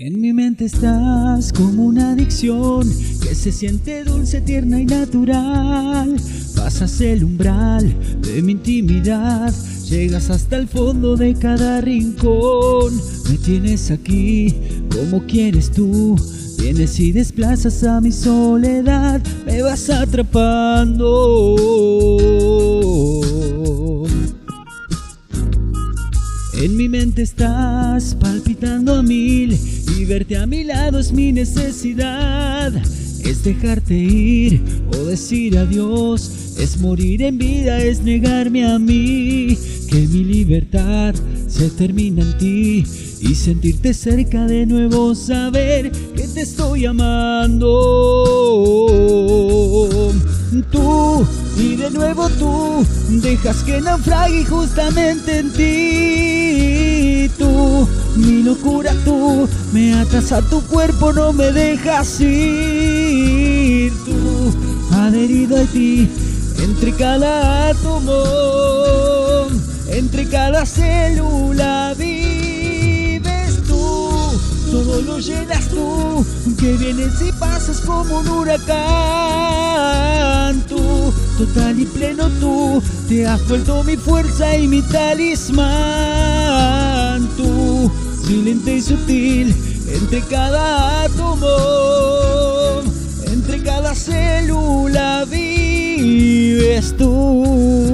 En mi mente estás como una adicción que se siente dulce, tierna y natural. Pasas el umbral de mi intimidad, llegas hasta el fondo de cada rincón. Me tienes aquí como quieres tú. Vienes y desplazas a mi soledad, me vas atrapando. En mi mente estás palpitando a mil y verte a mi lado es mi necesidad. Es dejarte ir o decir adiós, es morir en vida, es negarme a mí. Que mi libertad se termina en ti y sentirte cerca de nuevo, saber que te estoy amando. Tú y de nuevo tú dejas que naufrague justamente en ti. Tú, mi locura tú, me atas a tu cuerpo, no me dejas ir. Tú, adherido a ti, entre cada átomo, entre cada célula vives tú. Todo lo llenas tú, que vienes y pasas como un huracán. Tú, total y pleno tú, te has vuelto mi fuerza y mi talismán. Tú, silente y sutil, entre cada átomo, entre cada célula vives tú.